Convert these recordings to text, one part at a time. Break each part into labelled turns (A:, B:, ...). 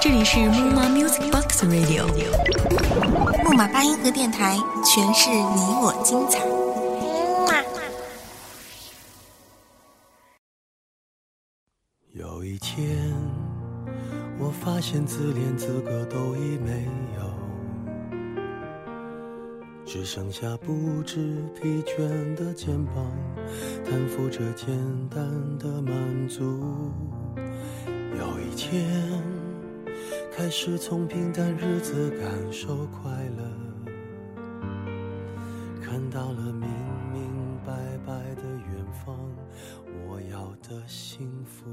A: 这里是木马 Music Box Radio，
B: 木马八音盒电台，诠释你我精彩。
C: 有一天，我发现自怜资格都已没有，只剩下不知疲倦的肩膀，担负着简单的满足。有一天，开始从平淡日子感受快乐，看到了明明白白的远方，我要的幸福。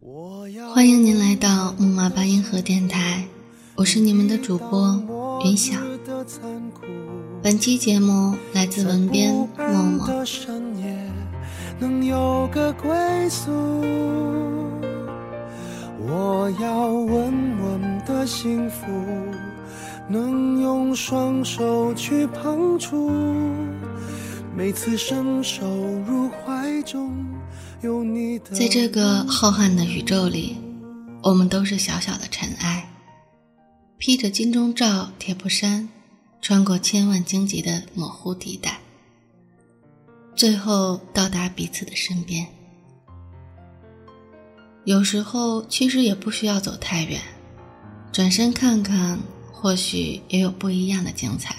C: 我要
D: 欢迎您来到木马八音盒电台，我是你们的主播云晓。本期节目来自文编默默。
C: 能有个归宿。我要稳稳的幸福，能用双手去碰触。每次伸手入怀中，有你的。
D: 在这个浩瀚的宇宙里，我们都是小小的尘埃，披着金钟罩铁布衫，穿过千万荆棘的模糊地带，最后到达彼此的身边。有时候其实也不需要走太远，转身看看，或许也有不一样的精彩。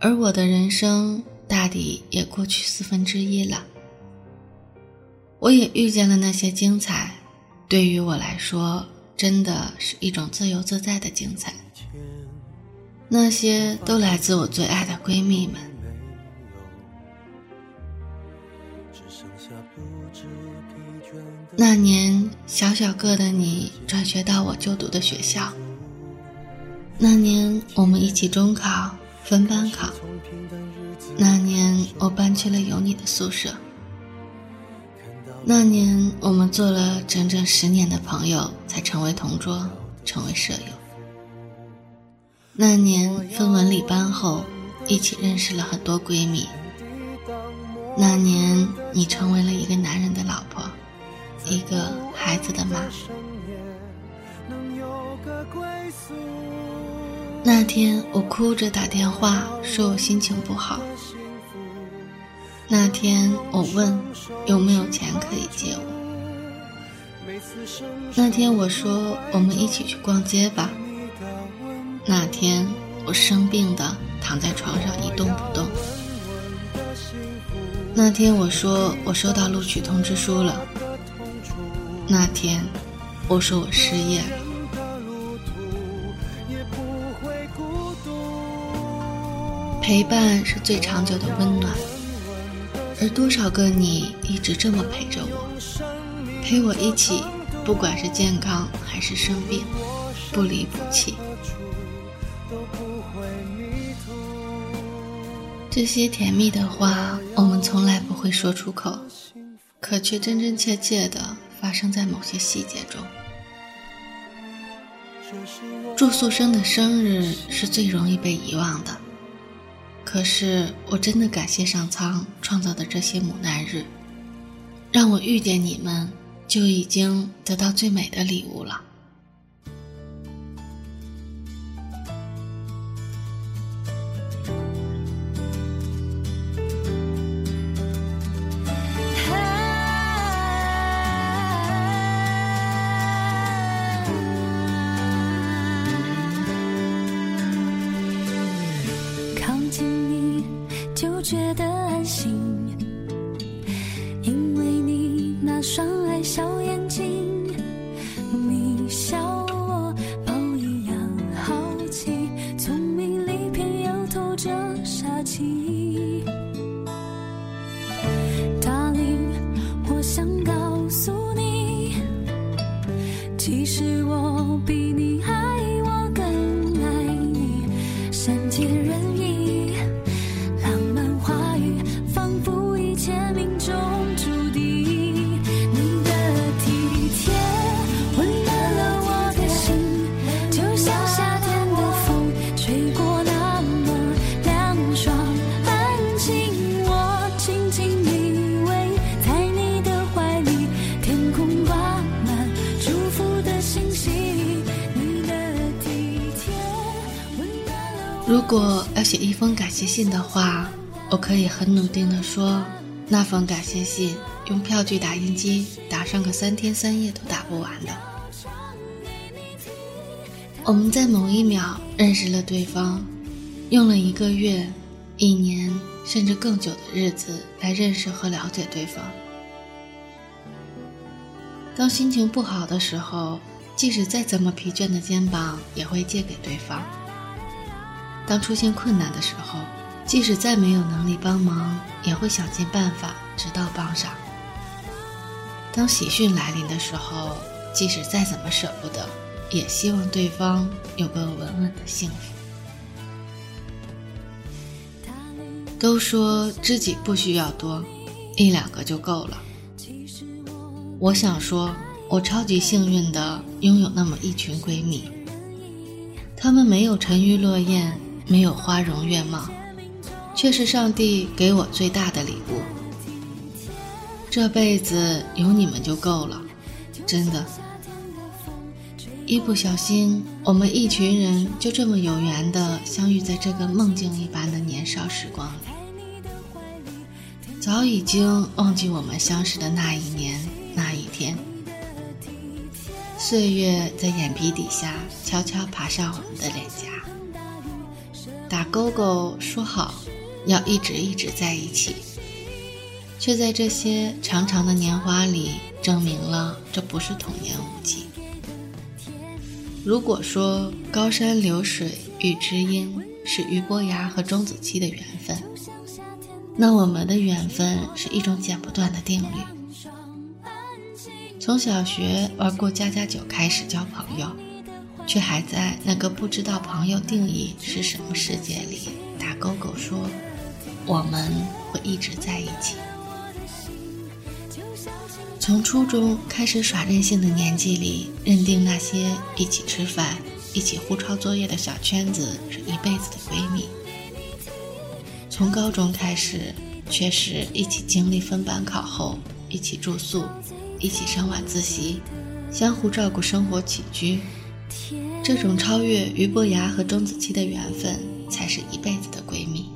D: 而我的人生大抵也过去四分之一了，我也遇见了那些精彩，对于我来说，真的是一种自由自在的精彩。那些都来自我最爱的闺蜜们。那年，小小个的你转学到我就读的学校。那年，我们一起中考，分班考。那年，我搬去了有你的宿舍。那年，我们做了整整十年的朋友，才成为同桌，成为舍友。那年分文理班后，一起认识了很多闺蜜。那年，你成为了一个男人的老婆。一个孩子的妈。那天我哭着打电话说我心情不好。那天我问有没有钱可以借我。那天我说我们一起去逛街吧。那天我生病的躺在床上一动不动。那天我说我收到录取通知书了。那天，我说我失业了。陪伴是最长久的温暖，而多少个你一直这么陪着我，陪我一起，不管是健康还是生病，不离不弃。这些甜蜜的话，我们从来不会说出口，可却真真切切的。发生在某些细节中。住宿生的生日是最容易被遗忘的，可是我真的感谢上苍创造的这些母难日，让我遇见你们，就已经得到最美的礼物了。记忆谢信的话，我可以很笃定的说，那封感谢信用票据打印机打上个三天三夜都打不完的。我们在某一秒认识了对方，用了一个月、一年甚至更久的日子来认识和了解对方。当心情不好的时候，即使再怎么疲倦的肩膀也会借给对方；当出现困难的时候，即使再没有能力帮忙，也会想尽办法直到帮上；当喜讯来临的时候，即使再怎么舍不得，也希望对方有个稳稳的幸福。都说知己不需要多，一两个就够了。我想说，我超级幸运的拥有那么一群闺蜜。她们没有沉鱼落雁，没有花容月貌，却是上帝给我最大的礼物。这辈子有你们就够了，真的。一不小心，我们一群人就这么有缘的相遇在这个梦境一般的年少时光里，早已经忘记我们相识的那一年。那一天，岁月在眼皮底下悄悄爬上我们的脸颊，打勾勾说好要一直一直在一起，却在这些长长的年华里证明了这不是童言无忌。如果说高山流水遇知音是俞伯牙和钟子期的缘分，那我们的缘分是一种剪不断的定律。从小学玩过家家酒开始交朋友，却还在那个不知道朋友定义是什么世界里打勾勾说我们会一直在一起。从初中开始耍任性的年纪里，认定那些一起吃饭、一起互抄作业的小圈子是一辈子的闺蜜。从高中开始，却是一起经历分班考后，一起住宿。一起上晚自习，相互照顾生活起居，这种超越俞伯牙和钟子期的缘分，才是一辈子的闺蜜。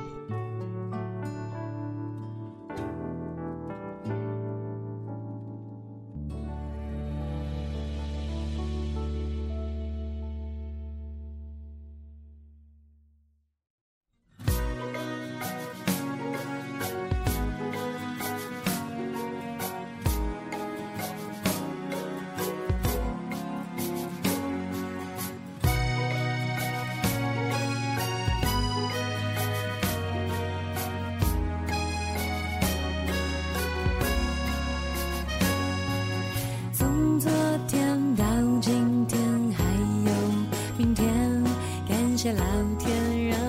E: 些老天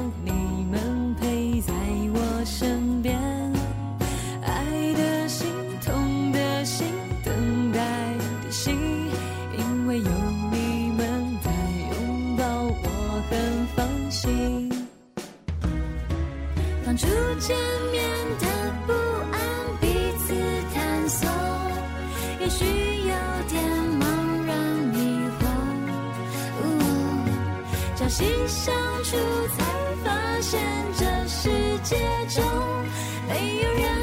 E: 细相处，才发现这世界中没有人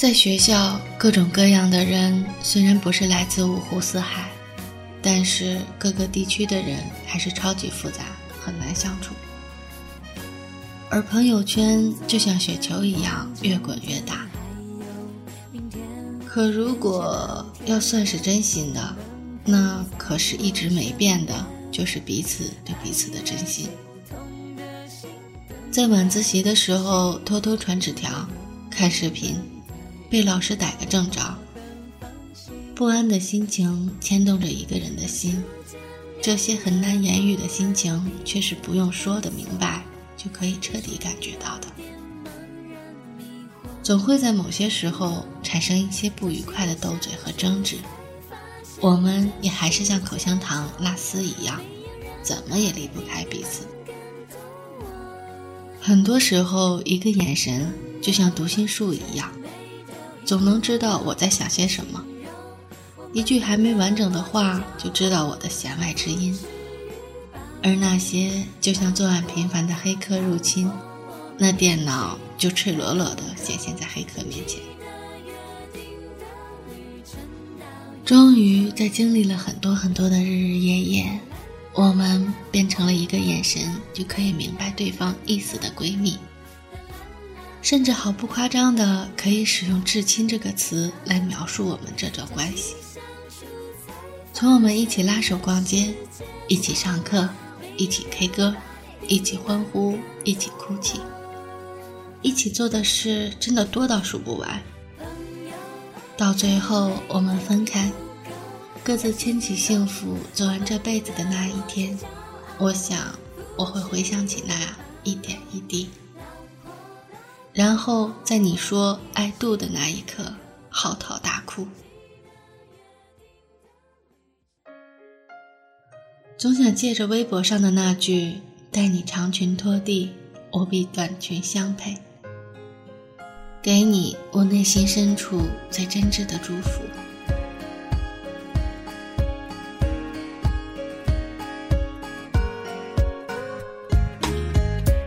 D: 在学校，各种各样的人虽然不是来自五湖四海，但是各个地区的人还是超级复杂，很难相处。而朋友圈就像雪球一样越滚越大。可如果要算是真心的，那可是一直没变的，就是彼此对彼此的真心。在晚自习的时候偷偷传纸条、看视频，被老师逮个正着。不安的心情牵动着一个人的心，这些很难言喻的心情，却是不用说的明白就可以彻底感觉到的。总会在某些时候产生一些不愉快的斗嘴和争执。我们也还是像口香糖、拉丝一样，怎么也离不开彼此。很多时候，一个眼神就像读心术一样，总能知道我在想些什么。一句还没完整的话，就知道我的弦外之音。而那些就像作案频繁的黑客入侵，那电脑就赤裸裸地显现在黑客面前。终于，在经历了很多很多的日日夜夜，我们变成了一个眼神就可以明白对方意思的闺蜜，甚至毫不夸张的可以使用“至亲”这个词来描述我们这段关系。从我们一起拉手逛街，一起上课。一起 K 歌，一起欢呼，一起哭泣，一起做的事真的多到数不完。到最后我们分开，各自牵起幸福，走完这辈子的那一天，我想我会回想起那一点一滴，然后在你说“爱度”的那一刻嚎啕大哭。总想借着微博上的那句“待你长裙拖地，我比短裙相配”，给你我内心深处最真挚的祝福。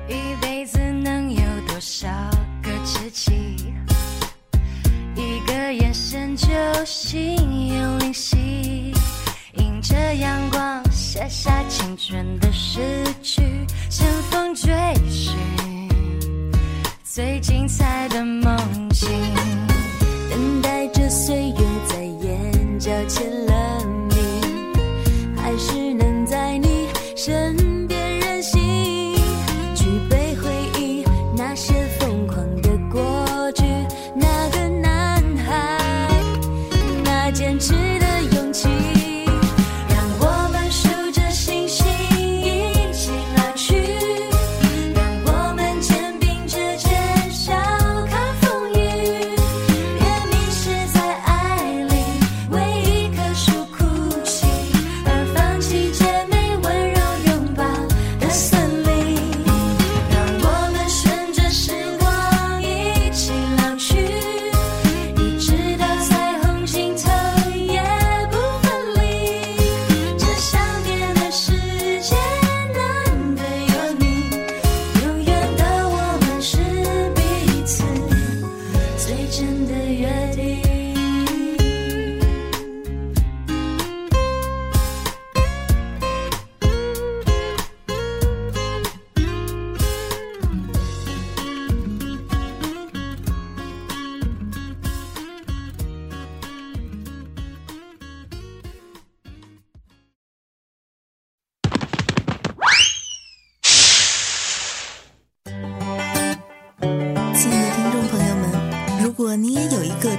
E: 一辈子能有多少起？一个眼神就心有灵犀，迎着阳光。写下青春的诗句，乘风追寻最精彩的梦境，等待着岁月在眼角签了名，还是能在你身。